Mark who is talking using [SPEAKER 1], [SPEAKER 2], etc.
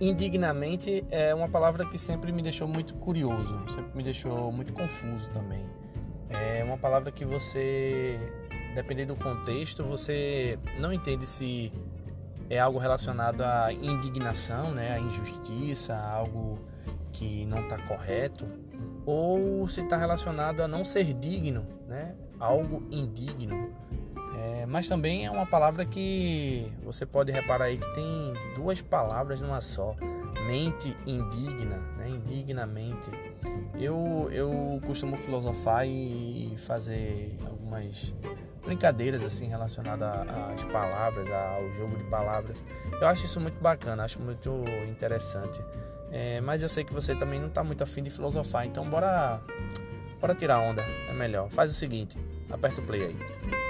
[SPEAKER 1] indignamente é uma palavra que sempre me deixou muito curioso, sempre me deixou muito confuso também. É uma palavra que você, dependendo do contexto, você não entende se é algo relacionado à indignação, né, à injustiça, a algo que não está correto, ou se está relacionado a não ser digno, né, algo indigno. É, mas também é uma palavra que você pode reparar aí que tem duas palavras numa só. Mente indigna, né? indignamente. Eu, eu costumo filosofar e fazer algumas brincadeiras assim relacionadas às palavras, ao jogo de palavras. Eu acho isso muito bacana, acho muito interessante. É, mas eu sei que você também não está muito afim de filosofar, então bora, bora tirar onda, é melhor. Faz o seguinte, aperta o play aí.